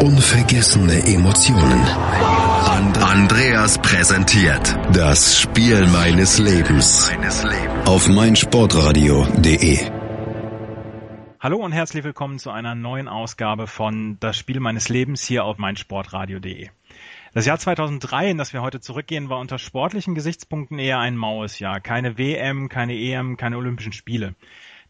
Unvergessene Emotionen. Andreas präsentiert das Spiel meines Lebens auf meinsportradio.de. Hallo und herzlich willkommen zu einer neuen Ausgabe von Das Spiel meines Lebens hier auf meinsportradio.de. Das Jahr 2003, in das wir heute zurückgehen, war unter sportlichen Gesichtspunkten eher ein maues Jahr. Keine WM, keine EM, keine Olympischen Spiele.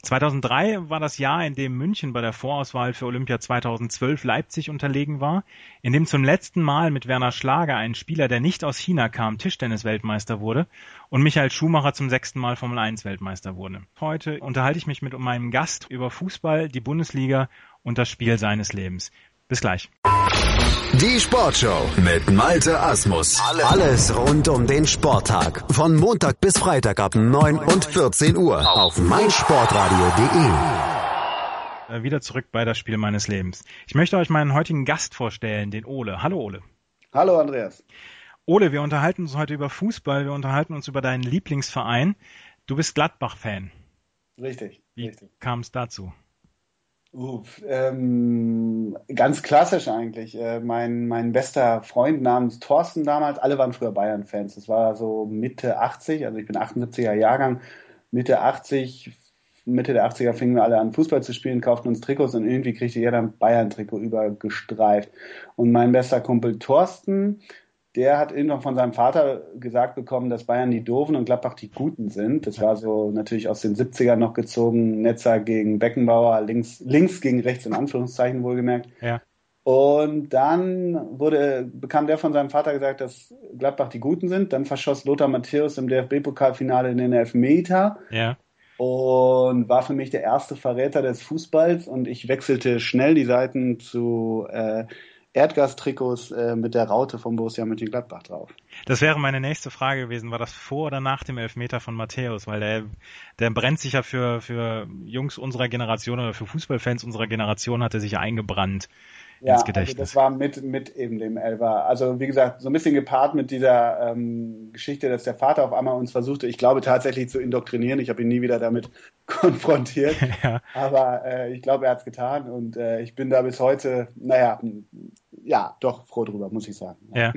2003 war das Jahr, in dem München bei der Vorauswahl für Olympia 2012 Leipzig unterlegen war, in dem zum letzten Mal mit Werner Schlager ein Spieler, der nicht aus China kam, Tischtennis-Weltmeister wurde und Michael Schumacher zum sechsten Mal Formel 1 Weltmeister wurde. Heute unterhalte ich mich mit meinem Gast über Fußball, die Bundesliga und das Spiel seines Lebens. Bis gleich. Die Sportshow mit Malte Asmus. Alles rund um den Sporttag. Von Montag bis Freitag ab 9 und 14 Uhr auf meinsportradio.de. Äh, wieder zurück bei das Spiel meines Lebens. Ich möchte euch meinen heutigen Gast vorstellen, den Ole. Hallo Ole. Hallo Andreas. Ole, wir unterhalten uns heute über Fußball, wir unterhalten uns über deinen Lieblingsverein. Du bist Gladbach-Fan. Richtig. Wie kam es dazu? Uff, ähm, ganz klassisch eigentlich. Äh, mein, mein bester Freund namens Thorsten damals, alle waren früher Bayern-Fans. Das war so Mitte 80, also ich bin 78er Jahrgang. Mitte 80, Mitte der 80er fingen wir alle an, Fußball zu spielen, kauften uns Trikots und irgendwie kriegte jeder ein Bayern-Trikot übergestreift. Und mein bester Kumpel Thorsten, der hat irgendwann von seinem Vater gesagt bekommen, dass Bayern die Doofen und Gladbach die Guten sind. Das war so natürlich aus den 70ern noch gezogen. Netzer gegen Beckenbauer, links, links gegen rechts in Anführungszeichen wohlgemerkt. Ja. Und dann wurde, bekam der von seinem Vater gesagt, dass Gladbach die Guten sind. Dann verschoss Lothar Matthäus im DFB-Pokalfinale in den Elfmeter. Ja. Und war für mich der erste Verräter des Fußballs. Und ich wechselte schnell die Seiten zu äh, Erdgastrikots äh, mit der Raute vom Borussia Mönchengladbach drauf. Das wäre meine nächste Frage gewesen. War das vor oder nach dem Elfmeter von Matthäus? Weil der, der brennt sich ja für, für Jungs unserer Generation oder für Fußballfans unserer Generation hat er sich eingebrannt ja, ins Gedächtnis. Also das war mit, mit eben dem Elfer. Also wie gesagt, so ein bisschen gepaart mit dieser ähm, Geschichte, dass der Vater auf einmal uns versuchte, ich glaube tatsächlich zu indoktrinieren. Ich habe ihn nie wieder damit konfrontiert. ja. Aber äh, ich glaube, er hat es getan und äh, ich bin da bis heute, naja, ja, doch froh drüber, muss ich sagen. Ja.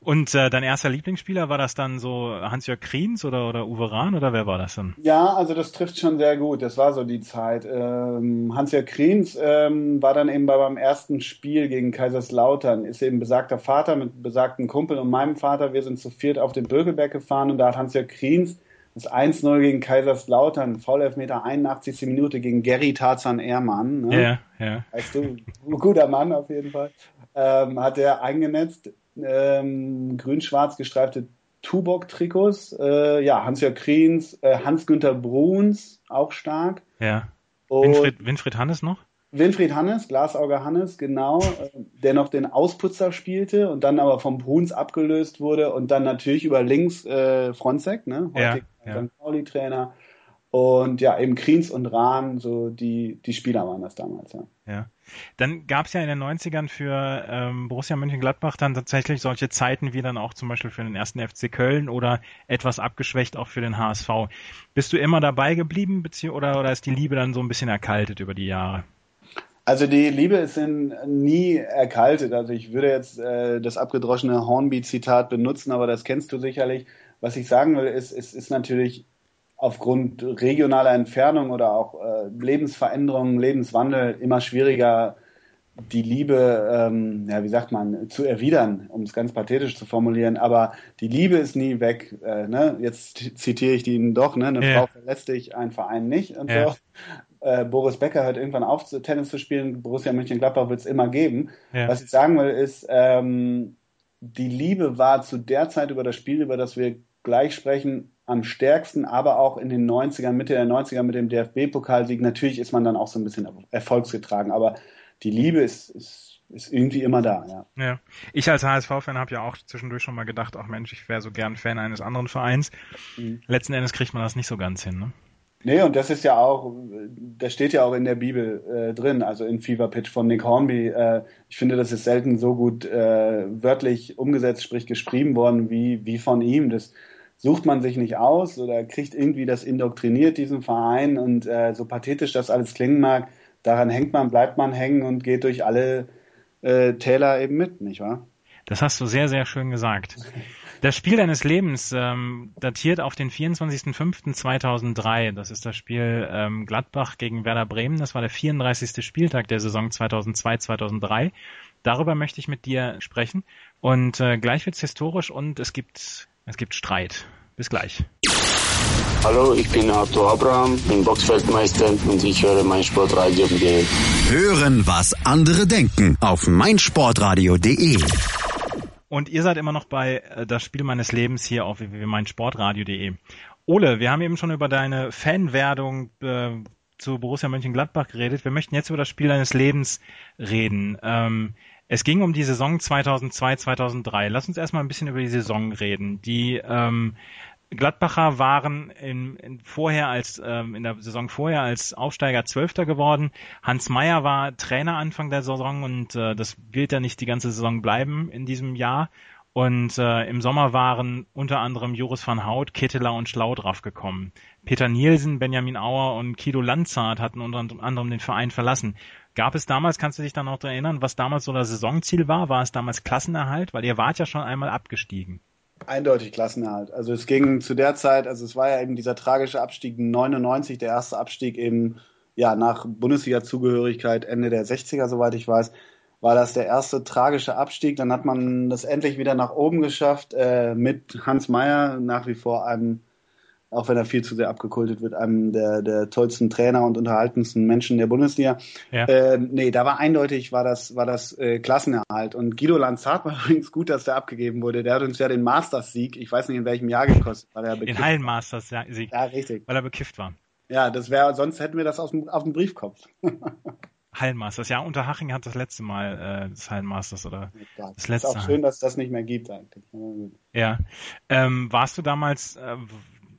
Und äh, dein erster Lieblingsspieler, war das dann so Hans-Jörg Kriens oder, oder Uwe Rahn oder wer war das dann? Ja, also das trifft schon sehr gut. Das war so die Zeit. Ähm, Hans-Jörg Kriens ähm, war dann eben bei meinem ersten Spiel gegen Kaiserslautern, ist eben besagter Vater mit besagten Kumpel und meinem Vater. Wir sind zu viert auf den Bögelberg gefahren und da hat Hans-Jörg Kriens das 1-0 gegen Kaiserslautern, Foul-Elfmeter 81. Minute gegen Gary Tarzan Ehrmann. Ne? Ja, ja. Weißt du, guter Mann auf jeden Fall. Ähm, hat er eingenetzt ähm, grün-schwarz gestreifte Tubok-Trikots. Äh, ja, Hans-Jörg Kriens, äh, Hans-Günther Bruns, auch stark. Ja. Winfried, Winfried Hannes noch? Winfried Hannes, Glasauger Hannes, genau, äh, der noch den Ausputzer spielte und dann aber vom Bruns abgelöst wurde und dann natürlich über links äh, Fronzek, ne, heute ja, ja. Pauli-Trainer. Und ja, eben Kriens und Rahn, so die, die Spieler waren das damals, ja. Ja. Dann gab es ja in den 90ern für ähm, Borussia Mönchengladbach dann tatsächlich solche Zeiten wie dann auch zum Beispiel für den ersten FC Köln oder etwas abgeschwächt auch für den HSV. Bist du immer dabei geblieben oder, oder ist die Liebe dann so ein bisschen erkaltet über die Jahre? Also die Liebe ist in, nie erkaltet. Also ich würde jetzt äh, das abgedroschene Hornby-Zitat benutzen, aber das kennst du sicherlich. Was ich sagen will, ist, es ist natürlich aufgrund regionaler Entfernung oder auch äh, Lebensveränderungen, Lebenswandel immer schwieriger, die Liebe, ähm, ja, wie sagt man, zu erwidern, um es ganz pathetisch zu formulieren. Aber die Liebe ist nie weg. Äh, ne? Jetzt zitiere ich ihn doch, ne? eine ja. Frau verlässt dich, ein Verein nicht und ja. so. Äh, Boris Becker hört irgendwann auf, Tennis zu spielen. Borussia Mönchengladbach wird es immer geben. Ja. Was ich sagen will, ist, ähm, die Liebe war zu der Zeit über das Spiel, über das wir gleich sprechen, am stärksten, aber auch in den 90ern, Mitte der 90er mit dem DFB-Pokalsieg. Natürlich ist man dann auch so ein bisschen erfolgsgetragen, aber die Liebe ist, ist ist irgendwie immer da, ja. Ja. Ich als HSV-Fan habe ja auch zwischendurch schon mal gedacht, ach Mensch, ich wäre so gern Fan eines anderen Vereins. Mhm. Letzten Endes kriegt man das nicht so ganz hin, ne? Nee, und das ist ja auch, das steht ja auch in der Bibel äh, drin, also in Fever Pitch von Nick Hornby. Äh, ich finde, das ist selten so gut äh, wörtlich umgesetzt, sprich geschrieben worden, wie, wie von ihm. Das sucht man sich nicht aus oder kriegt irgendwie das indoktriniert, diesen Verein. Und äh, so pathetisch das alles klingen mag, daran hängt man, bleibt man hängen und geht durch alle äh, Täler eben mit, nicht wahr? Das hast du sehr, sehr schön gesagt. Das Spiel deines Lebens ähm, datiert auf den 24.05.2003. Das ist das Spiel ähm, Gladbach gegen Werder Bremen. Das war der 34. Spieltag der Saison 2002-2003. Darüber möchte ich mit dir sprechen. Und äh, gleich wird's historisch und es gibt, es gibt Streit. Bis gleich. Hallo, ich bin Arthur Abraham, bin Boxfeldmeister und ich höre mein Sportradio.de. Hören, was andere denken auf meinsportradio.de. Und ihr seid immer noch bei äh, das Spiel meines Lebens hier auf www.meinsportradio.de. Ole, wir haben eben schon über deine Fanwerdung äh, zu Borussia Mönchengladbach geredet. Wir möchten jetzt über das Spiel deines Lebens reden. Ähm, es ging um die Saison 2002, 2003. Lass uns erstmal ein bisschen über die Saison reden. Die ähm, Gladbacher waren in, in vorher als ähm, in der Saison vorher als Aufsteiger Zwölfter geworden. Hans Meyer war Trainer Anfang der Saison und äh, das wird ja nicht die ganze Saison bleiben in diesem Jahr. Und äh, im Sommer waren unter anderem Joris van Hout, Ketteler und Schlau drauf gekommen. Peter Nielsen, Benjamin Auer und Kido Lanzart hatten unter anderem den Verein verlassen. Gab es damals, kannst du dich da noch erinnern, was damals so das Saisonziel war? War es damals Klassenerhalt? Weil ihr wart ja schon einmal abgestiegen. Eindeutig Klassenerhalt. Also es ging zu der Zeit, also es war ja eben dieser tragische Abstieg 99, der erste Abstieg eben ja nach Bundesliga-Zugehörigkeit Ende der 60er, soweit ich weiß, war das der erste tragische Abstieg. Dann hat man das endlich wieder nach oben geschafft äh, mit Hans Meyer, nach wie vor einem auch wenn er viel zu sehr abgekultet wird, einem der, der tollsten Trainer und unterhaltensten Menschen der Bundesliga. Ja. Äh, nee, da war eindeutig, war das, war das äh, Klassenerhalt. Und Guido Lanzart war übrigens gut, dass der abgegeben wurde. Der hat uns ja den Masters-Sieg, ich weiß nicht in welchem Jahr gekostet, weil er bekifft Den Hallen-Masters-Sieg. Ja, richtig. Weil er bekifft war. Ja, das wäre, sonst hätten wir das auf dem, auf dem Briefkopf. Hallenmasters, ja, Unterhaching hat das letzte Mal äh, das Hallenmasters oder ja, das letzte. Ist auch schön, dass es das nicht mehr gibt eigentlich. Ja. Ähm, warst du damals, äh,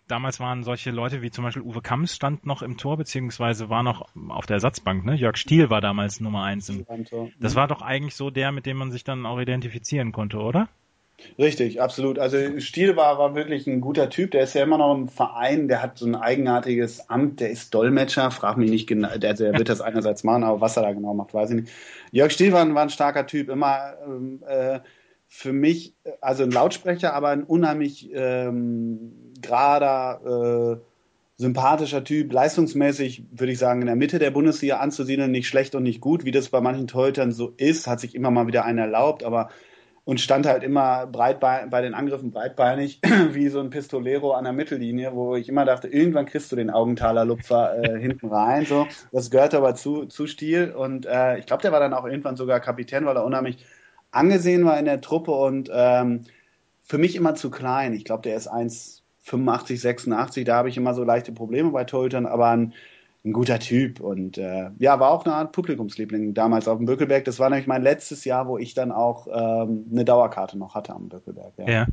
damals waren solche Leute wie zum Beispiel Uwe Kamms stand noch im Tor, beziehungsweise war noch auf der Ersatzbank, ne? Jörg Stiel war damals Nummer eins. Im, das war doch eigentlich so der, mit dem man sich dann auch identifizieren konnte, oder? Richtig, absolut. Also Stiel war, war wirklich ein guter Typ. Der ist ja immer noch im Verein, der hat so ein eigenartiges Amt, der ist Dolmetscher, frag mich nicht genau, der, der wird das einerseits machen, aber was er da genau macht, weiß ich nicht. Jörg Stiel war, war ein starker Typ, immer ähm, äh, für mich, also ein Lautsprecher, aber ein unheimlich ähm, gerader, äh, sympathischer Typ, leistungsmäßig würde ich sagen in der Mitte der Bundesliga anzusiedeln, nicht schlecht und nicht gut, wie das bei manchen Torhütern so ist, hat sich immer mal wieder einer erlaubt, aber und stand halt immer breitbein, bei den Angriffen breitbeinig, wie so ein Pistolero an der Mittellinie, wo ich immer dachte, irgendwann kriegst du den Augenthaler Lupfer äh, hinten rein. So, das gehört aber zu, zu Stil. Und äh, ich glaube, der war dann auch irgendwann sogar Kapitän, weil er unheimlich angesehen war in der Truppe und ähm, für mich immer zu klein. Ich glaube, der ist 1,85, 86, da habe ich immer so leichte Probleme bei Torhütern, aber ein ein guter Typ und äh, ja, war auch eine Art Publikumsliebling damals auf dem Böckelberg. Das war nämlich mein letztes Jahr, wo ich dann auch ähm, eine Dauerkarte noch hatte am Böckelberg. Ja. ja.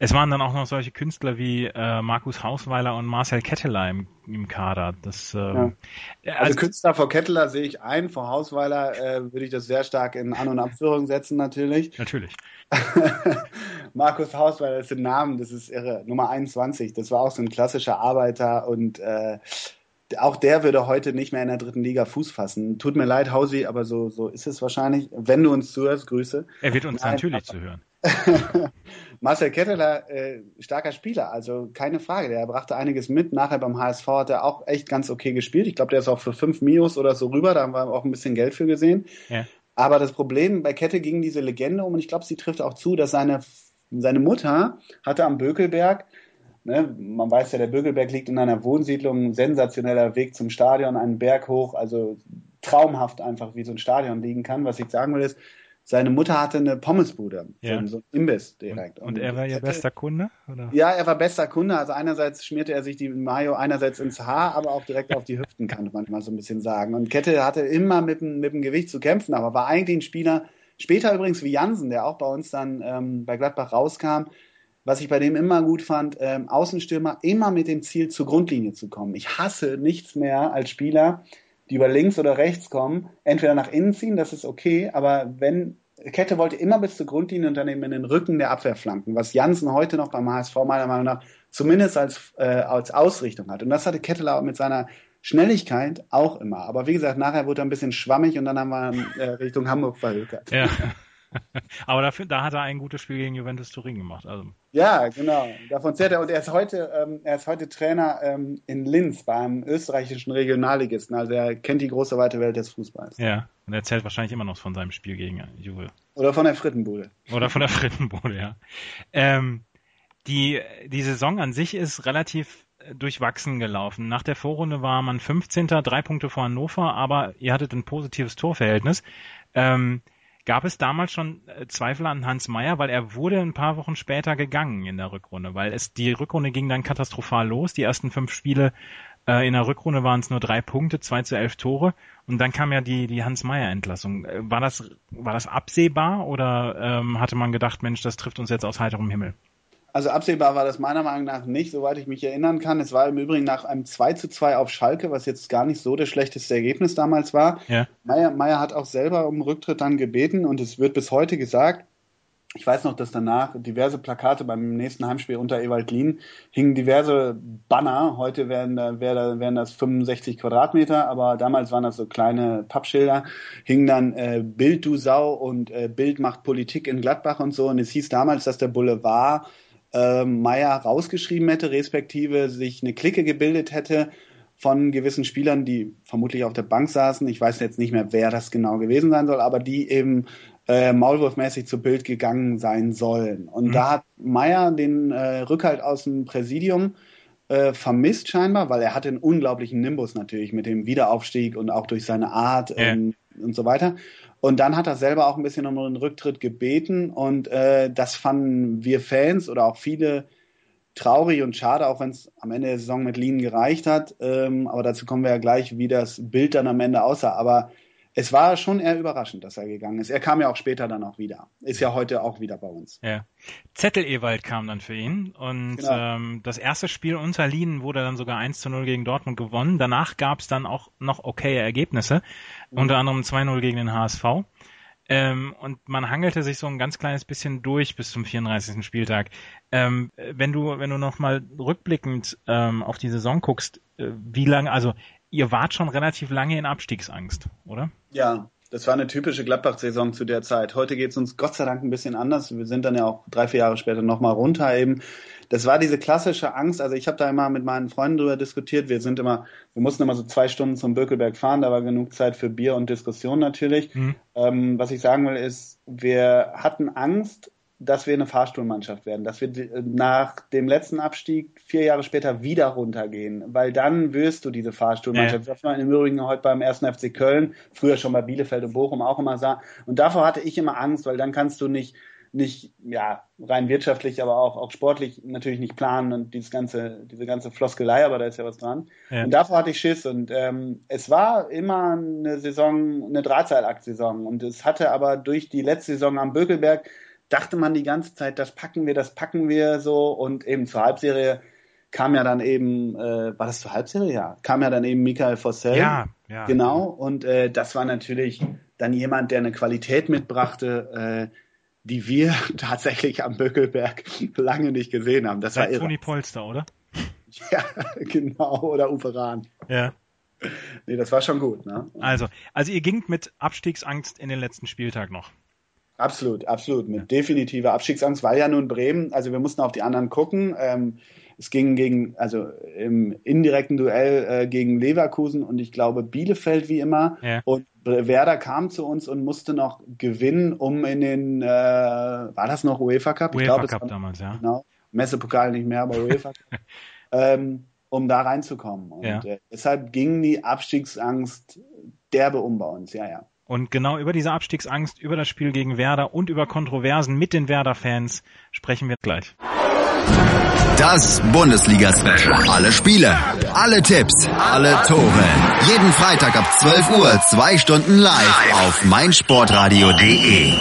es waren dann auch noch solche Künstler wie äh, Markus Hausweiler und Marcel Ketteler im, im Kader. Das, ähm, ja. also, also, Künstler vor Ketteler sehe ich ein, vor Hausweiler äh, würde ich das sehr stark in An- und Abführung setzen natürlich. Natürlich. Markus Hausweiler ist ein Name, das ist irre. Nummer 21, das war auch so ein klassischer Arbeiter und äh, auch der würde heute nicht mehr in der dritten Liga Fuß fassen. Tut mir leid, Hausi, aber so, so ist es wahrscheinlich. Wenn du uns zuhörst, Grüße. Er wird uns Nein, natürlich zuhören. Marcel Ketteler, äh, starker Spieler, also keine Frage. Der brachte einiges mit. Nachher beim HSV hat er auch echt ganz okay gespielt. Ich glaube, der ist auch für fünf Mios oder so rüber. Da haben wir auch ein bisschen Geld für gesehen. Ja. Aber das Problem bei Kette ging diese Legende um und ich glaube, sie trifft auch zu, dass seine, seine Mutter hatte am Bökelberg Ne, man weiß ja, der Bögelberg liegt in einer Wohnsiedlung, sensationeller Weg zum Stadion, einen Berg hoch, also traumhaft einfach, wie so ein Stadion liegen kann. Was ich sagen will ist, seine Mutter hatte eine Pommesbude, ja. so, ein Imbiss direkt. Und, und er war ihr bester Kunde? Oder? Ja, er war bester Kunde. Also einerseits schmierte er sich die Mayo einerseits ins Haar, aber auch direkt auf die Hüften, kann man mal so ein bisschen sagen. Und Kette hatte immer mit, mit dem Gewicht zu kämpfen, aber war eigentlich ein Spieler, Später übrigens wie Jansen, der auch bei uns dann ähm, bei Gladbach rauskam, was ich bei dem immer gut fand, ähm, Außenstürmer immer mit dem Ziel zur Grundlinie zu kommen. Ich hasse nichts mehr als Spieler, die über links oder rechts kommen, entweder nach innen ziehen, das ist okay, aber wenn Kette wollte immer bis zur Grundlinie und dann eben in den Rücken der Abwehr flanken, was Jansen heute noch beim HSV meiner Meinung nach zumindest als, äh, als Ausrichtung hat. Und das hatte Ketteler mit seiner Schnelligkeit auch immer. Aber wie gesagt, nachher wurde er ein bisschen schwammig und dann haben wir äh, Richtung Hamburg verhökert. Ja. Aber dafür, da hat er ein gutes Spiel gegen Juventus Turin gemacht. Also. Ja, genau. Davon zählt er. Und er ist heute, ähm, er ist heute Trainer ähm, in Linz beim österreichischen Regionalligisten. Also er kennt die große weite Welt des Fußballs. Ja, und er erzählt wahrscheinlich immer noch von seinem Spiel gegen Juve. Oder von der Frittenbude. Oder von der Frittenbude, ja. Ähm, die, die Saison an sich ist relativ durchwachsen gelaufen. Nach der Vorrunde war man 15. drei Punkte vor Hannover, aber ihr hattet ein positives Torverhältnis. Ähm, gab es damals schon äh, Zweifel an Hans Meyer, weil er wurde ein paar Wochen später gegangen in der Rückrunde, weil es die Rückrunde ging dann katastrophal los. Die ersten fünf Spiele äh, in der Rückrunde waren es nur drei Punkte, zwei zu elf Tore und dann kam ja die die Hans Meyer Entlassung. Äh, war das war das absehbar oder ähm, hatte man gedacht, Mensch, das trifft uns jetzt aus heiterem Himmel? Also absehbar war das meiner Meinung nach nicht, soweit ich mich erinnern kann. Es war im Übrigen nach einem 2 zu 2 auf Schalke, was jetzt gar nicht so das schlechteste Ergebnis damals war. Ja. Meier, Meier hat auch selber um Rücktritt dann gebeten und es wird bis heute gesagt, ich weiß noch, dass danach diverse Plakate beim nächsten Heimspiel unter Ewald Lien hingen diverse Banner. Heute wären, da, wären das 65 Quadratmeter, aber damals waren das so kleine Pappschilder. Hingen dann äh, Bild du Sau und äh, Bild macht Politik in Gladbach und so. Und es hieß damals, dass der Boulevard äh, Meier rausgeschrieben hätte, respektive sich eine Clique gebildet hätte von gewissen Spielern, die vermutlich auf der Bank saßen. Ich weiß jetzt nicht mehr, wer das genau gewesen sein soll, aber die eben äh, maulwurfmäßig zu Bild gegangen sein sollen. Und mhm. da hat Meier den äh, Rückhalt aus dem Präsidium äh, vermisst scheinbar, weil er hatte einen unglaublichen Nimbus natürlich mit dem Wiederaufstieg und auch durch seine Art ja. ähm, und so weiter. Und dann hat er selber auch ein bisschen um einen Rücktritt gebeten und äh, das fanden wir Fans oder auch viele traurig und schade, auch wenn es am Ende der Saison mit Lien gereicht hat. Ähm, aber dazu kommen wir ja gleich, wie das Bild dann am Ende aussah. Aber es war schon eher überraschend, dass er gegangen ist. Er kam ja auch später dann auch wieder. Ist ja heute auch wieder bei uns. Ja. Zettel Ewald kam dann für ihn und genau. ähm, das erste Spiel unter Lien wurde dann sogar 1 zu 0 gegen Dortmund gewonnen. Danach gab es dann auch noch okaye Ergebnisse, mhm. unter anderem 2-0 gegen den HSV. Ähm, und man hangelte sich so ein ganz kleines bisschen durch bis zum 34. Spieltag. Ähm, wenn du, wenn du nochmal rückblickend ähm, auf die Saison guckst, äh, wie lange, also ihr wart schon relativ lange in Abstiegsangst, oder? Ja, das war eine typische Gladbach-Saison zu der Zeit. Heute geht es uns Gott sei Dank ein bisschen anders. Wir sind dann ja auch drei, vier Jahre später nochmal runter eben. Das war diese klassische Angst. Also ich habe da immer mit meinen Freunden drüber diskutiert. Wir sind immer, wir mussten immer so zwei Stunden zum Bökelberg fahren. Da war genug Zeit für Bier und Diskussion natürlich. Mhm. Ähm, was ich sagen will ist, wir hatten Angst, dass wir eine Fahrstuhlmannschaft werden, dass wir nach dem letzten Abstieg vier Jahre später wieder runtergehen, weil dann wirst du diese Fahrstuhlmannschaft, ja. was man im Übrigen heute beim ersten FC Köln, früher schon bei Bielefeld und Bochum auch immer sah. Und davor hatte ich immer Angst, weil dann kannst du nicht nicht ja rein wirtschaftlich, aber auch auch sportlich natürlich nicht planen und dieses ganze diese ganze Floskelei, aber da ist ja was dran. Ja. Und davor hatte ich Schiss und ähm, es war immer eine Saison, eine Drahtseilakt-Saison und es hatte aber durch die letzte Saison am Bökelberg dachte man die ganze Zeit, das packen wir, das packen wir so und eben zur Halbserie kam ja dann eben, äh, war das zur Halbserie? Ja, kam ja dann eben Michael Fossell. Ja, ja. Genau, und äh, das war natürlich dann jemand, der eine Qualität mitbrachte, äh, die wir tatsächlich am Böckelberg lange nicht gesehen haben. Das Seit war irre. Toni Polster, oder? Ja, genau, oder Uferan. Ja. Nee, das war schon gut, ne? Also, also ihr gingt mit Abstiegsangst in den letzten Spieltag noch. Absolut, absolut. Mit definitiver Abstiegsangst, weil ja nun Bremen, also wir mussten auf die anderen gucken. Ähm, es ging gegen, also im indirekten Duell äh, gegen Leverkusen und ich glaube Bielefeld wie immer. Ja. Und Werder kam zu uns und musste noch gewinnen, um in den, äh, war das noch UEFA Cup? UEFA glaub, Cup damals, ja. Genau. Messepokal nicht mehr, aber UEFA Cup. ähm, um da reinzukommen. Und ja. äh, deshalb ging die Abstiegsangst derbe um bei uns, ja, ja. Und genau über diese Abstiegsangst, über das Spiel gegen Werder und über Kontroversen mit den Werder-Fans sprechen wir gleich. Das Bundesliga-Special. Alle Spiele, alle Tipps, alle Tore. Jeden Freitag ab 12 Uhr, zwei Stunden live auf meinsportradio.de.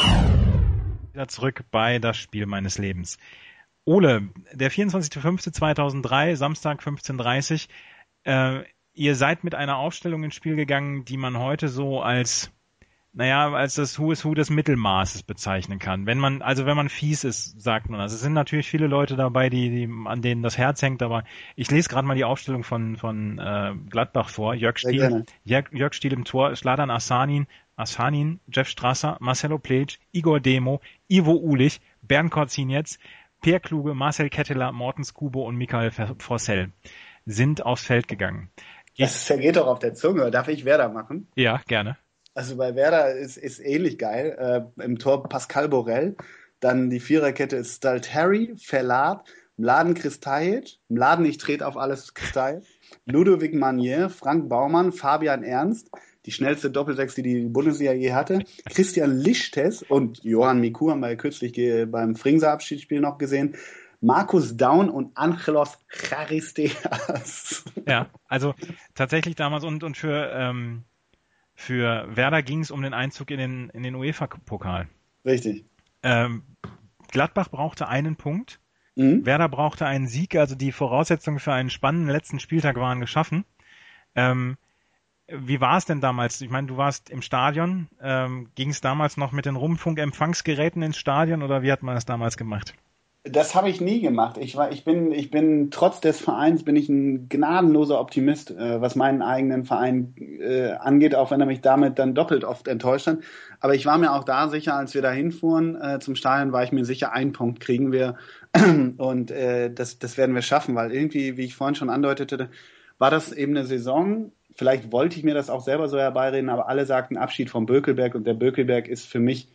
Wieder zurück bei das Spiel meines Lebens. Ole, der 24.05.2003, Samstag 15.30 äh, ihr seid mit einer Aufstellung ins Spiel gegangen, die man heute so als naja, als das Who is Who des Mittelmaßes bezeichnen kann. Wenn man, also wenn man fies ist, sagt man das. Es sind natürlich viele Leute dabei, die, die an denen das Herz hängt, aber ich lese gerade mal die Aufstellung von, von äh, Gladbach vor. Jörg Stiel, Jörg, Jörg Stiel im Tor, Sladan Assanin, Assanin, Jeff Strasser, Marcelo Plage, Igor Demo, Ivo Ulich, Bernd Korzinetz, Per Kluge, Marcel Ketteler, Morten Kubo und Michael Forssell sind aufs Feld gegangen. Das zergeht doch auf der Zunge. Darf ich Werder machen? Ja, gerne. Also bei Werder ist, ist ähnlich geil. Äh, Im Tor Pascal Borel. Dann die Viererkette ist Stalteri, Verlat, Mladen Kristajic, Mladen, ich trete auf alles Kristajic, Ludovic Manier, Frank Baumann, Fabian Ernst, die schnellste Doppelsechs, die die Bundesliga je hatte, Christian Lichtes und Johann Miku haben wir kürzlich beim Fringser Abschiedsspiel noch gesehen. Markus Daun und Angelos Charisteas. Ja, also tatsächlich damals und, und für ähm, für Werder ging es um den Einzug in den, in den UEFA-Pokal. Richtig. Ähm, Gladbach brauchte einen Punkt. Mhm. Werder brauchte einen Sieg, also die Voraussetzungen für einen spannenden letzten Spieltag waren geschaffen. Ähm, wie war es denn damals? Ich meine, du warst im Stadion. Ähm, ging es damals noch mit den Rundfunkempfangsgeräten ins Stadion oder wie hat man das damals gemacht? Das habe ich nie gemacht. Ich war, ich bin, ich bin trotz des Vereins bin ich ein gnadenloser Optimist, äh, was meinen eigenen Verein äh, angeht, auch wenn er mich damit dann doppelt oft enttäuscht hat. Aber ich war mir auch da sicher, als wir da hinfuhren äh, zum Stadion, war ich mir sicher, einen Punkt kriegen wir und äh, das, das werden wir schaffen, weil irgendwie, wie ich vorhin schon andeutete, war das eben eine Saison. Vielleicht wollte ich mir das auch selber so herbeireden, aber alle sagten Abschied vom Bökelberg und der Bökelberg ist für mich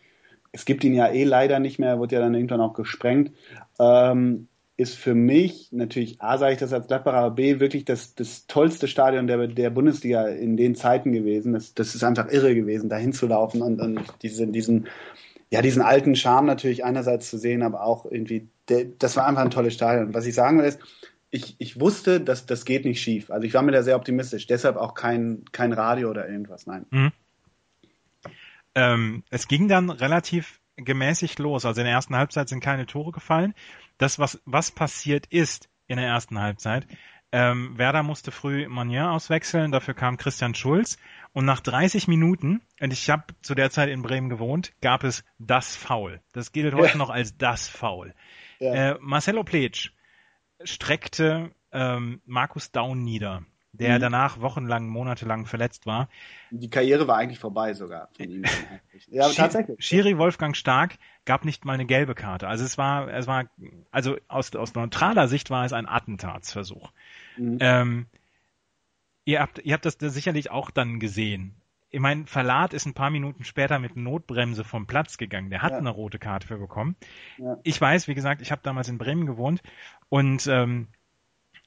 es gibt ihn ja eh leider nicht mehr, wird ja dann irgendwann auch gesprengt, ähm, ist für mich natürlich, A, sage ich das als Gladbacher, B, wirklich das, das tollste Stadion der, der Bundesliga in den Zeiten gewesen. Das, das ist einfach irre gewesen, da hinzulaufen und, und diese, diesen, ja, diesen alten Charme natürlich einerseits zu sehen, aber auch irgendwie, der, das war einfach ein tolles Stadion. Was ich sagen will ist, ich, ich wusste, dass das geht nicht schief. Also ich war mir da sehr optimistisch. Deshalb auch kein, kein Radio oder irgendwas, nein. Mhm. Ähm, es ging dann relativ gemäßigt los. Also in der ersten Halbzeit sind keine Tore gefallen. Das, was, was passiert ist in der ersten Halbzeit, ähm, Werder musste früh Manier auswechseln, dafür kam Christian Schulz. Und nach 30 Minuten, und ich habe zu der Zeit in Bremen gewohnt, gab es das Foul. Das gilt heute ja. noch als das Foul. Ja. Äh, Marcelo Pletsch streckte ähm, Markus Daun nieder der mhm. danach wochenlang, monatelang verletzt war. Die Karriere war eigentlich vorbei sogar von ihm. ja, aber tatsächlich. Schiri Wolfgang Stark gab nicht mal eine gelbe Karte. Also es war, es war, also aus, aus neutraler Sicht war es ein Attentatsversuch. Mhm. Ähm, ihr habt, ihr habt das sicherlich auch dann gesehen. Ich meine, Verlat ist ein paar Minuten später mit Notbremse vom Platz gegangen. Der hat ja. eine rote Karte für bekommen. Ja. Ich weiß, wie gesagt, ich habe damals in Bremen gewohnt und ähm,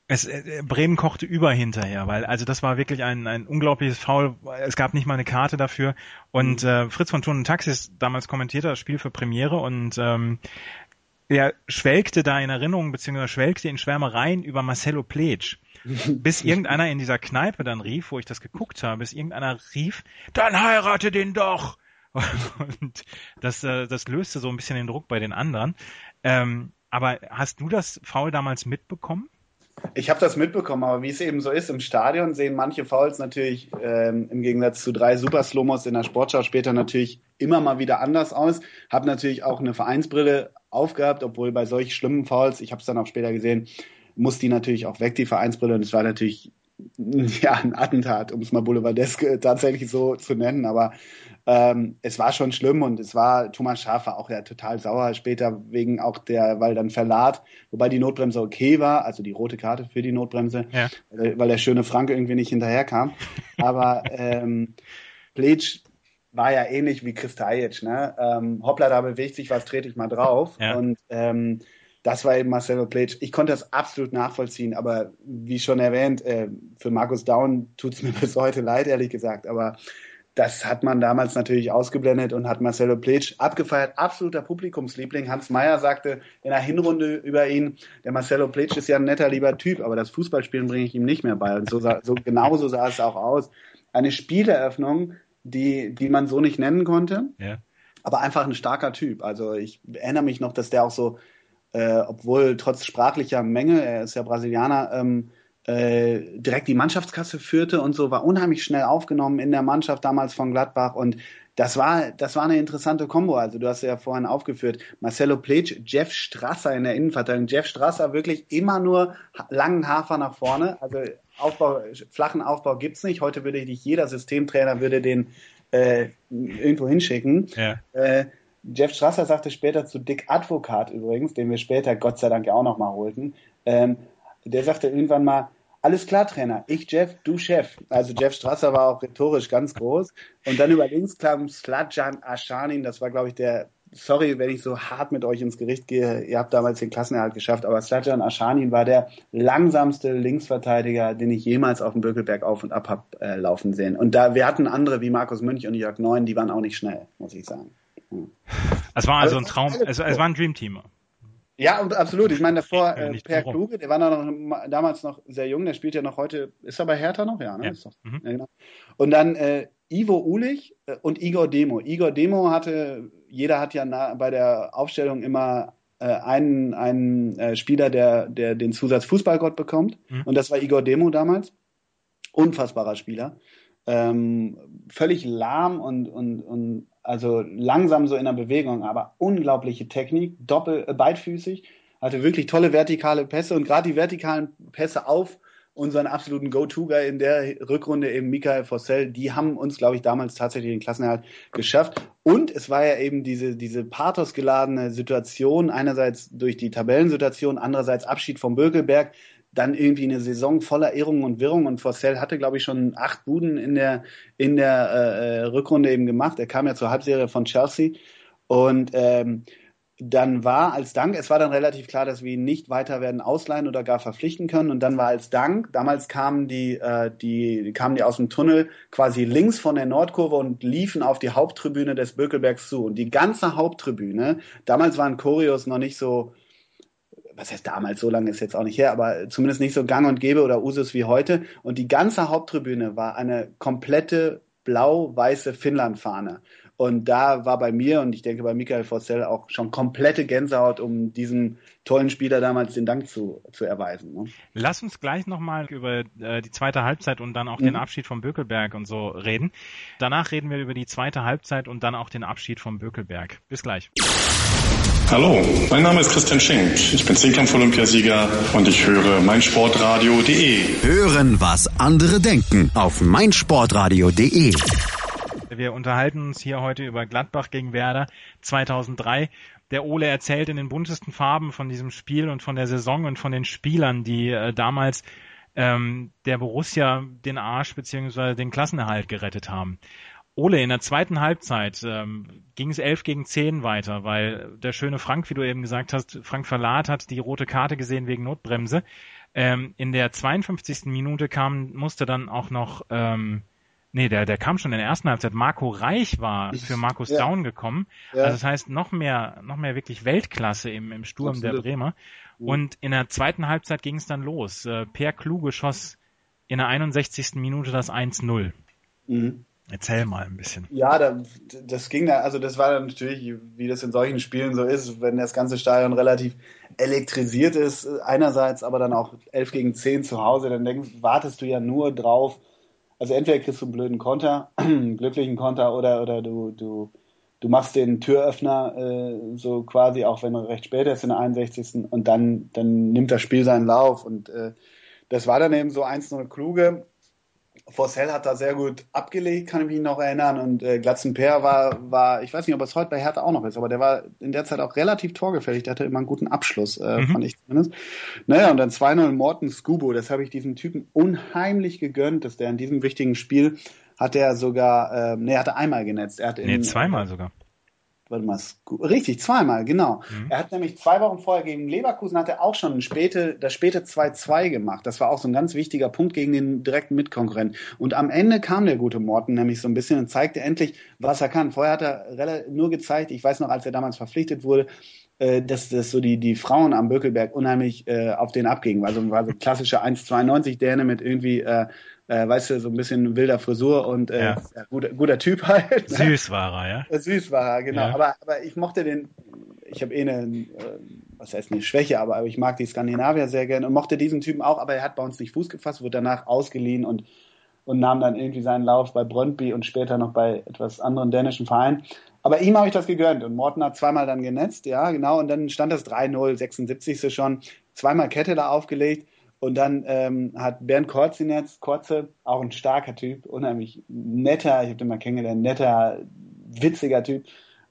es, äh, Bremen kochte über hinterher, weil also das war wirklich ein, ein unglaubliches Foul. Es gab nicht mal eine Karte dafür. Und mhm. äh, Fritz von Thun und Taxis damals kommentierte das Spiel für Premiere und ähm, er schwelgte da in Erinnerung, beziehungsweise schwelgte in Schwärmereien über Marcelo Pletsch. bis irgendeiner in dieser Kneipe dann rief, wo ich das geguckt habe, bis irgendeiner rief, dann heirate den doch! Und das, äh, das löste so ein bisschen den Druck bei den anderen. Ähm, aber hast du das Foul damals mitbekommen? Ich habe das mitbekommen, aber wie es eben so ist, im Stadion sehen manche Fouls natürlich ähm, im Gegensatz zu drei Super Slomos in der Sportschau später natürlich immer mal wieder anders aus. Habe natürlich auch eine Vereinsbrille aufgehabt, obwohl bei solch schlimmen Fouls, ich habe es dann auch später gesehen, muss die natürlich auch weg, die Vereinsbrille. Und es war natürlich ja ein Attentat, um es mal boulevardesk tatsächlich so zu nennen. Aber ähm, es war schon schlimm und es war, Thomas Schafer auch ja total sauer später wegen auch der, weil dann Verlat, wobei die Notbremse okay war, also die rote Karte für die Notbremse, ja. weil, weil der schöne Frank irgendwie nicht hinterherkam. Aber ähm, Pletsch war ja ähnlich wie Kristajic, ne? Ähm, hoppla, da bewegt sich was, trete ich mal drauf. Ja. Und ähm, das war eben Marcelo Pletsch. Ich konnte das absolut nachvollziehen, aber wie schon erwähnt, äh, für Markus Daun tut es mir bis heute leid, ehrlich gesagt. Aber das hat man damals natürlich ausgeblendet und hat Marcelo Pletsch abgefeiert. Absoluter Publikumsliebling. Hans Meyer sagte in der Hinrunde über ihn, der Marcelo Pletsch ist ja ein netter, lieber Typ, aber das Fußballspielen bringe ich ihm nicht mehr bei. Und so, so genauso sah es auch aus. Eine Spieleröffnung, die, die man so nicht nennen konnte. Ja. Aber einfach ein starker Typ. Also ich erinnere mich noch, dass der auch so, äh, obwohl trotz sprachlicher Menge, er ist ja Brasilianer, ähm, äh, direkt die Mannschaftskasse führte und so, war unheimlich schnell aufgenommen in der Mannschaft damals von Gladbach und das war, das war eine interessante Kombo. Also du hast ja vorhin aufgeführt, Marcelo Pletsch, Jeff Strasser in der Innenverteidigung. Jeff Strasser wirklich immer nur langen Hafer nach vorne. Also Aufbau, flachen Aufbau gibt's nicht. Heute würde dich jeder Systemtrainer würde den äh, irgendwo hinschicken. Ja. Äh, Jeff Strasser sagte später zu Dick Advokat übrigens, den wir später Gott sei Dank ja auch nochmal holten. Ähm, der sagte irgendwann mal, alles klar, Trainer. Ich Jeff, du Chef. Also Jeff Strasser war auch rhetorisch ganz groß. Und dann über links kam Sladjan Aschanin. Das war, glaube ich, der, sorry, wenn ich so hart mit euch ins Gericht gehe. Ihr habt damals den Klassenerhalt geschafft. Aber Sladjan Aschanin war der langsamste Linksverteidiger, den ich jemals auf dem Bökelberg auf und ab hab äh, laufen sehen. Und da, wir hatten andere wie Markus Münch und Jörg Neun, die waren auch nicht schnell, muss ich sagen. Es war also ein Traum, es, es war ein Dreamteam. Ja, absolut. Ich meine, davor äh, Per Kluge, der war noch, damals noch sehr jung, der spielt ja noch heute, ist er bei Hertha noch? Ja, ne? Ja. Doch, mhm. ja, genau. Und dann äh, Ivo Ulich äh, und Igor Demo. Igor Demo hatte, jeder hat ja na, bei der Aufstellung immer äh, einen, einen äh, Spieler, der, der den Zusatz Fußballgott bekommt. Mhm. Und das war Igor Demo damals. Unfassbarer Spieler. Ähm, völlig lahm und, und, und also langsam so in der Bewegung, aber unglaubliche Technik, doppel, äh, beidfüßig, hatte wirklich tolle vertikale Pässe und gerade die vertikalen Pässe auf unseren absoluten Go-To-Guy in der Rückrunde eben Michael Fossell, die haben uns, glaube ich, damals tatsächlich den Klassenerhalt geschafft. Und es war ja eben diese, diese pathosgeladene Situation, einerseits durch die Tabellensituation, andererseits Abschied vom Bökelberg, dann irgendwie eine Saison voller Irrungen und Wirrungen und Forcell hatte, glaube ich, schon acht Buden in der, in der äh, äh, Rückrunde eben gemacht. Er kam ja zur Halbserie von Chelsea und ähm, dann war als Dank, es war dann relativ klar, dass wir ihn nicht weiter werden ausleihen oder gar verpflichten können. Und dann war als Dank, damals kamen die, äh, die, kamen die aus dem Tunnel quasi links von der Nordkurve und liefen auf die Haupttribüne des Bökelbergs zu. Und die ganze Haupttribüne, damals waren Choreos noch nicht so, was heißt damals, so lange ist jetzt auch nicht her, aber zumindest nicht so gang und gäbe oder Usus wie heute. Und die ganze Haupttribüne war eine komplette blau-weiße Finnland-Fahne. Und da war bei mir und ich denke bei Michael Forcell auch schon komplette Gänsehaut, um diesem tollen Spieler damals den Dank zu, zu erweisen. Ne? Lass uns gleich nochmal über äh, die zweite Halbzeit und dann auch mhm. den Abschied vom Bökelberg und so reden. Danach reden wir über die zweite Halbzeit und dann auch den Abschied vom Bökelberg. Bis gleich. Hallo, mein Name ist Christian Schenk. Ich bin Zehnkampf-Olympiasieger und ich höre meinsportradio.de. Hören, was andere denken auf meinsportradio.de. Wir unterhalten uns hier heute über Gladbach gegen Werder 2003. Der Ole erzählt in den buntesten Farben von diesem Spiel und von der Saison und von den Spielern, die äh, damals ähm, der Borussia den Arsch bzw. den Klassenerhalt gerettet haben. Ole, in der zweiten Halbzeit ähm, ging es 11 gegen 10 weiter, weil der schöne Frank, wie du eben gesagt hast, Frank Verlat hat die rote Karte gesehen wegen Notbremse. Ähm, in der 52. Minute kam, musste dann auch noch, ähm, nee, der, der kam schon in der ersten Halbzeit. Marco Reich war für Markus ja. Down gekommen. Ja. Also das heißt, noch mehr, noch mehr wirklich Weltklasse im, im Sturm Absolut. der Bremer. Und in der zweiten Halbzeit ging es dann los. Äh, per Kluge schoss in der 61. Minute das 1-0. Mhm. Erzähl mal ein bisschen. Ja, da, das ging da, also das war dann natürlich, wie das in solchen Spielen so ist, wenn das ganze Stadion relativ elektrisiert ist, einerseits, aber dann auch 11 gegen 10 zu Hause, dann denkst, wartest du ja nur drauf, also entweder kriegst du einen blöden Konter, einen glücklichen Konter, oder, oder du, du, du machst den Türöffner äh, so quasi, auch wenn recht spät ist in der 61. und dann, dann nimmt das Spiel seinen Lauf und äh, das war dann eben so 1-0 kluge Vossell hat da sehr gut abgelegt, kann ich mich noch erinnern. Und äh, Glatzenper war, war, ich weiß nicht, ob es heute bei Hertha auch noch ist, aber der war in der Zeit auch relativ torgefällig. Der hatte immer einen guten Abschluss, äh, mhm. fand ich zumindest. Naja, und dann 2-0 Morten Scubo. Das habe ich diesem Typen unheimlich gegönnt, dass der in diesem wichtigen Spiel hat er sogar, äh, nee, er hatte einmal genetzt. Er hat in, nee, zweimal sogar. Warte mal, richtig, zweimal, genau. Mhm. Er hat nämlich zwei Wochen vorher gegen Leverkusen hat er auch schon ein späte, das späte 2-2 gemacht. Das war auch so ein ganz wichtiger Punkt gegen den direkten Mitkonkurrenten. Und am Ende kam der gute Morten nämlich so ein bisschen und zeigte endlich, was er kann. Vorher hat er nur gezeigt, ich weiß noch, als er damals verpflichtet wurde, äh, dass, dass so die, die Frauen am Bökelberg unheimlich äh, auf den abgingen. Also war so klassische 1,92 Däne mit irgendwie äh, äh, weißt du, so ein bisschen wilder Frisur und äh, ja. guter, guter Typ halt. Ne? Süß war er, ja. Süß war er, genau. Ja. Aber, aber ich mochte den, ich habe eh eine, äh, was heißt eine Schwäche, aber, aber ich mag die Skandinavier sehr gerne und mochte diesen Typen auch, aber er hat bei uns nicht Fuß gefasst, wurde danach ausgeliehen und und nahm dann irgendwie seinen Lauf bei Brøndby und später noch bei etwas anderen dänischen Vereinen. Aber ihm habe ich das gegönnt und Morten hat zweimal dann genetzt, ja, genau, und dann stand das 3-0, 76. schon, zweimal Kette da aufgelegt und dann ähm, hat Bernd Korzinetz, Korze, auch ein starker Typ, unheimlich netter, ich habe den mal kennengelernt, netter, witziger Typ,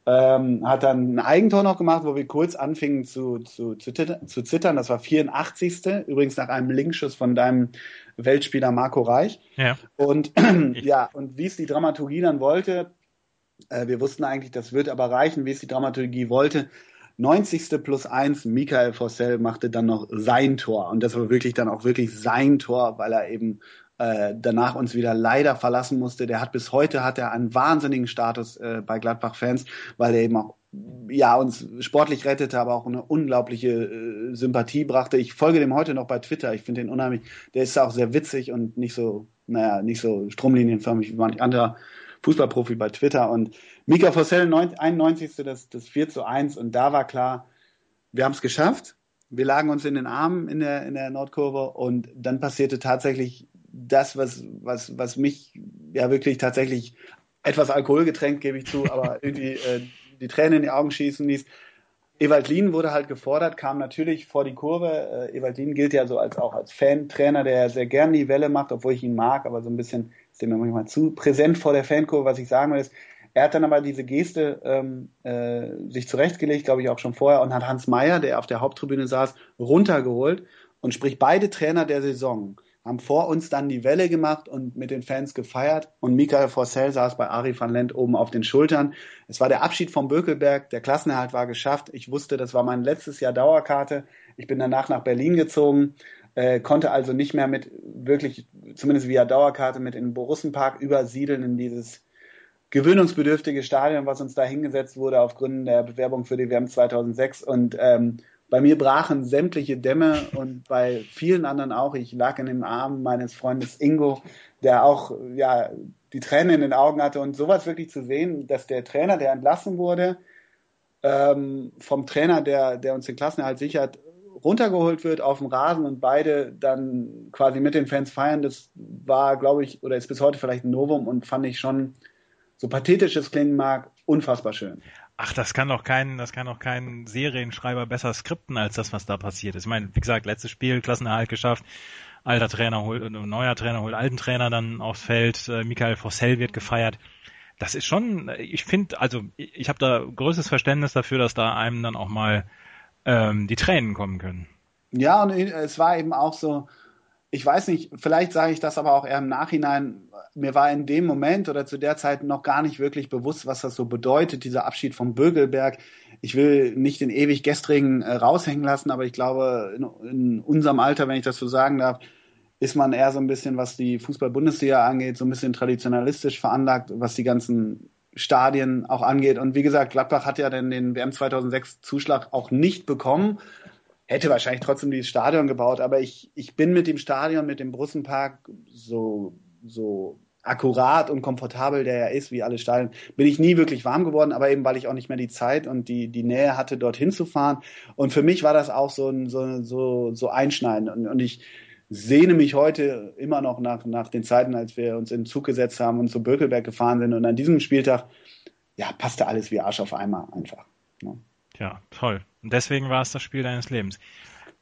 ähm, hat dann ein Eigentor noch gemacht, wo wir kurz anfingen zu, zu, zu, zu zittern. Das war 84. Übrigens nach einem Linkschuss von deinem Weltspieler Marco Reich. Ja. Und ja, und wie es die Dramaturgie dann wollte, äh, wir wussten eigentlich, das wird aber reichen, wie es die Dramaturgie wollte, 90. plus 1, Michael Fossell machte dann noch sein Tor. Und das war wirklich dann auch wirklich sein Tor, weil er eben äh, danach uns wieder leider verlassen musste. Der hat bis heute hat er einen wahnsinnigen Status äh, bei Gladbach-Fans, weil er eben auch ja uns sportlich rettete, aber auch eine unglaubliche äh, Sympathie brachte. Ich folge dem heute noch bei Twitter. Ich finde den unheimlich. Der ist auch sehr witzig und nicht so, naja, nicht so stromlinienförmig wie manch anderer Fußballprofi bei Twitter. Und Mika Fossell, 91. Das, das 4 zu 1. Und da war klar, wir haben es geschafft. Wir lagen uns in den Armen in der, in der Nordkurve und dann passierte tatsächlich das, was, was, was mich ja wirklich tatsächlich etwas alkoholgetränkt, gebe ich zu, aber irgendwie äh, die Tränen in die Augen schießen ließ. Ewald Lien wurde halt gefordert, kam natürlich vor die Kurve. Äh, Ewald Lien gilt ja so als auch als Fan-Trainer, der sehr gern die Welle macht, obwohl ich ihn mag, aber so ein bisschen ist mir manchmal zu präsent vor der Fankurve. Was ich sagen will, ist, er hat dann aber diese Geste ähm, äh, sich zurechtgelegt, glaube ich auch schon vorher, und hat Hans Meyer, der auf der Haupttribüne saß, runtergeholt und sprich beide Trainer der Saison haben vor uns dann die Welle gemacht und mit den Fans gefeiert und Michael Forssell saß bei Ari van Lent oben auf den Schultern. Es war der Abschied vom Bökelberg, der Klassenerhalt war geschafft. Ich wusste, das war mein letztes Jahr Dauerkarte. Ich bin danach nach Berlin gezogen äh, konnte also nicht mehr mit wirklich, zumindest via Dauerkarte, mit in den Borussenpark übersiedeln in dieses gewöhnungsbedürftige Stadion, was uns da hingesetzt wurde aufgrund der Bewerbung für die WM 2006 und ähm, bei mir brachen sämtliche Dämme und bei vielen anderen auch. Ich lag in dem Arm meines Freundes Ingo, der auch ja die Tränen in den Augen hatte und sowas wirklich zu sehen, dass der Trainer, der entlassen wurde, ähm, vom Trainer, der, der uns den Klassenerhalt sichert, runtergeholt wird auf dem Rasen und beide dann quasi mit den Fans feiern, das war, glaube ich, oder ist bis heute vielleicht ein Novum und fand ich schon, so pathetisch es klingen mag, unfassbar schön. Ach, das kann doch kein, das kann doch kein Serienschreiber besser skripten als das, was da passiert ist. Ich meine, wie gesagt, letztes Spiel, Klassenerhalt geschafft, alter Trainer holt, äh, neuer Trainer holt alten Trainer dann aufs Feld, äh, Michael Fossell wird gefeiert. Das ist schon, ich finde, also ich habe da größtes Verständnis dafür, dass da einem dann auch mal ähm, die Tränen kommen können. Ja, und es war eben auch so, ich weiß nicht, vielleicht sage ich das aber auch eher im Nachhinein, mir war in dem Moment oder zu der Zeit noch gar nicht wirklich bewusst, was das so bedeutet, dieser Abschied vom Bögelberg. Ich will nicht den ewig Gestrigen äh, raushängen lassen, aber ich glaube, in, in, unserem Alter, wenn ich das so sagen darf, ist man eher so ein bisschen, was die Fußball-Bundesliga angeht, so ein bisschen traditionalistisch veranlagt, was die ganzen Stadien auch angeht. Und wie gesagt, Gladbach hat ja dann den WM 2006 Zuschlag auch nicht bekommen. Hätte wahrscheinlich trotzdem dieses Stadion gebaut, aber ich, ich bin mit dem Stadion, mit dem Brussenpark so, so akkurat und komfortabel der er ist, wie alle Stadien, bin ich nie wirklich warm geworden, aber eben weil ich auch nicht mehr die Zeit und die, die Nähe hatte, dorthin zu fahren. Und für mich war das auch so ein so, so, so einschneidend. Und, und ich, sehne mich heute immer noch nach, nach den Zeiten, als wir uns in den Zug gesetzt haben und zu Bökelberg gefahren sind. Und an diesem Spieltag, ja, passte alles wie Arsch auf einmal einfach. Ne? Ja, toll. Und deswegen war es das Spiel deines Lebens.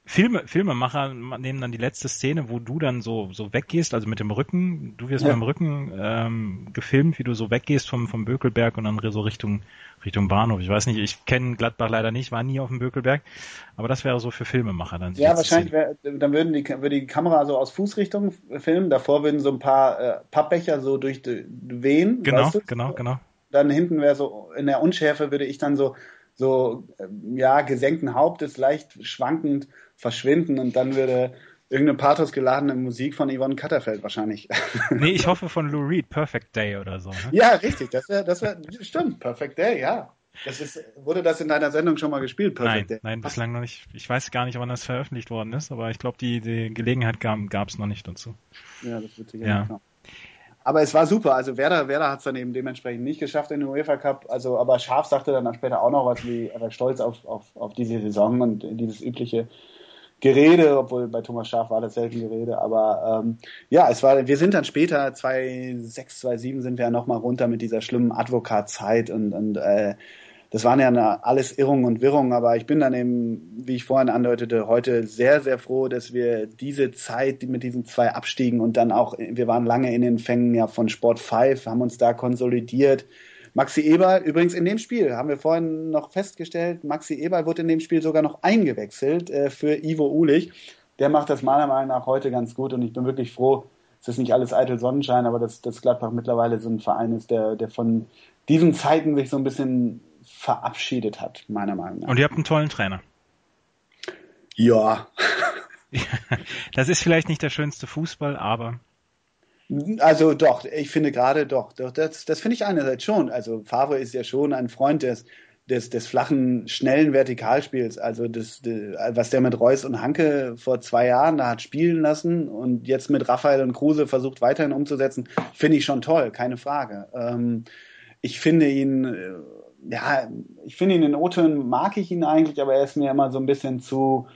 Filme, Filmemacher nehmen dann die letzte Szene, wo du dann so, so weggehst, also mit dem Rücken, du wirst ja. mit dem Rücken ähm, gefilmt, wie du so weggehst vom, vom Bökelberg und dann so Richtung, Richtung Bahnhof. Ich weiß nicht, ich kenne Gladbach leider nicht, war nie auf dem Bökelberg, aber das wäre so für Filmemacher dann. Ja, wahrscheinlich, wär, dann würden die, würde die Kamera so aus Fußrichtung filmen, davor würden so ein paar äh, Pappbecher so durch die, wehen. Genau, weißt du? genau, genau. dann hinten wäre so, in der Unschärfe würde ich dann so, so, ähm, ja, gesenkten Hauptes, leicht schwankend verschwinden und dann würde irgendeine pathosgeladene Musik von Yvonne Katterfeld wahrscheinlich. Nee, ich hoffe von Lou Reed, Perfect Day oder so. Ne? Ja, richtig, das wäre, das wäre, stimmt, Perfect Day, ja. Das ist, wurde das in deiner Sendung schon mal gespielt, Perfect nein, Day? Nein, bislang noch nicht. Ich weiß gar nicht, wann das veröffentlicht worden ist, aber ich glaube, die, die Gelegenheit gab es noch nicht dazu. Ja, das wird sicher ja. Nicht aber es war super. Also Werder, Werder hat es dann eben dementsprechend nicht geschafft in den UEFA Cup. Also, aber Scharf sagte dann später auch noch was wie, er war stolz auf, auf, auf diese Saison und dieses übliche Gerede, obwohl bei Thomas Schaf war das selten Gerede, aber ähm, ja, es war, wir sind dann später, 2006, 2007 sind wir ja nochmal runter mit dieser schlimmen Advokatzeit und, und äh, das waren ja alles Irrungen und Wirrungen, aber ich bin dann eben, wie ich vorhin andeutete, heute sehr, sehr froh, dass wir diese Zeit mit diesen zwei Abstiegen und dann auch, wir waren lange in den Fängen ja von Sport 5, haben uns da konsolidiert, Maxi Eberl, übrigens in dem Spiel, haben wir vorhin noch festgestellt, Maxi Eberl wurde in dem Spiel sogar noch eingewechselt äh, für Ivo Ulich. Der macht das meiner Meinung nach heute ganz gut und ich bin wirklich froh, es ist nicht alles eitel Sonnenschein, aber dass, dass Gladbach mittlerweile so ein Verein ist, der, der von diesen Zeiten sich so ein bisschen verabschiedet hat, meiner Meinung nach. Und ihr habt einen tollen Trainer. Ja. das ist vielleicht nicht der schönste Fußball, aber also doch, ich finde gerade doch, doch das, das finde ich einerseits schon. Also Favre ist ja schon ein Freund des, des, des flachen, schnellen Vertikalspiels. Also das, was der mit Reus und Hanke vor zwei Jahren da hat spielen lassen und jetzt mit Raphael und Kruse versucht weiterhin umzusetzen, finde ich schon toll, keine Frage. Ähm, ich finde ihn, äh, ja, ich finde ihn in O-Tönen mag ich ihn eigentlich, aber er ist mir immer so ein bisschen zu,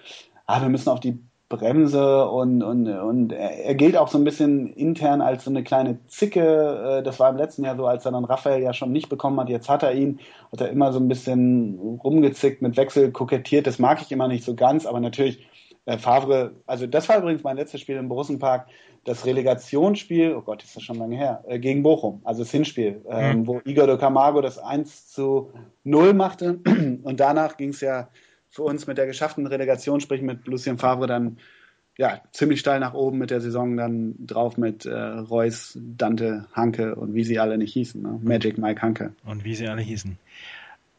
ah, wir müssen auf die Bremse und, und, und er gilt auch so ein bisschen intern als so eine kleine Zicke. Äh, das war im letzten Jahr so, als er dann Raphael ja schon nicht bekommen hat. Jetzt hat er ihn, hat er immer so ein bisschen rumgezickt, mit Wechsel kokettiert. Das mag ich immer nicht so ganz, aber natürlich äh, Favre, also das war übrigens mein letztes Spiel im Borussenpark, das Relegationsspiel, oh Gott, ist das schon lange her, äh, gegen Bochum, also das Hinspiel, ähm, mhm. wo Igor de Camargo das 1 zu 0 machte und danach ging es ja für uns mit der geschafften Relegation, sprich mit Lucien Favre, dann ja, ziemlich steil nach oben mit der Saison dann drauf mit äh, Reus, Dante, Hanke und wie sie alle nicht hießen. Ne? Magic Mike Hanke. Und wie sie alle hießen.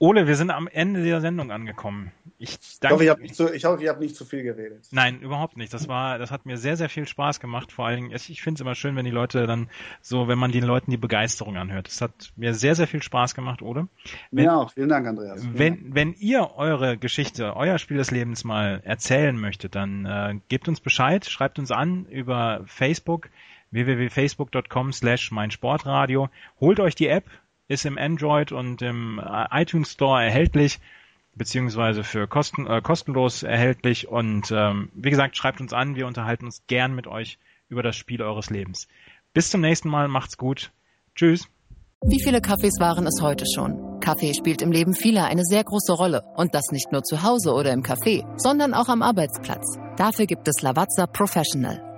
Ole, wir sind am Ende der Sendung angekommen. Ich, danke, ich hoffe, ich habe nicht, hab nicht zu viel geredet. Nein, überhaupt nicht. Das war, das hat mir sehr, sehr viel Spaß gemacht. Vor allen Dingen, ich finde es immer schön, wenn die Leute dann so, wenn man den Leuten die Begeisterung anhört. Das hat mir sehr, sehr viel Spaß gemacht, Ole. Wenn, mir auch. Vielen Dank, Andreas. Vielen wenn, Dank. wenn ihr eure Geschichte, euer Spiel des Lebens mal erzählen möchtet, dann äh, gebt uns Bescheid, schreibt uns an über Facebook www.facebook.com slash meinsportradio. Holt euch die App, ist im Android und im äh, iTunes Store erhältlich, beziehungsweise für kosten, äh, kostenlos erhältlich. Und ähm, wie gesagt, schreibt uns an, wir unterhalten uns gern mit euch über das Spiel eures Lebens. Bis zum nächsten Mal, macht's gut. Tschüss. Wie viele Kaffees waren es heute schon? Kaffee spielt im Leben vieler eine sehr große Rolle. Und das nicht nur zu Hause oder im Café, sondern auch am Arbeitsplatz. Dafür gibt es Lavazza Professional.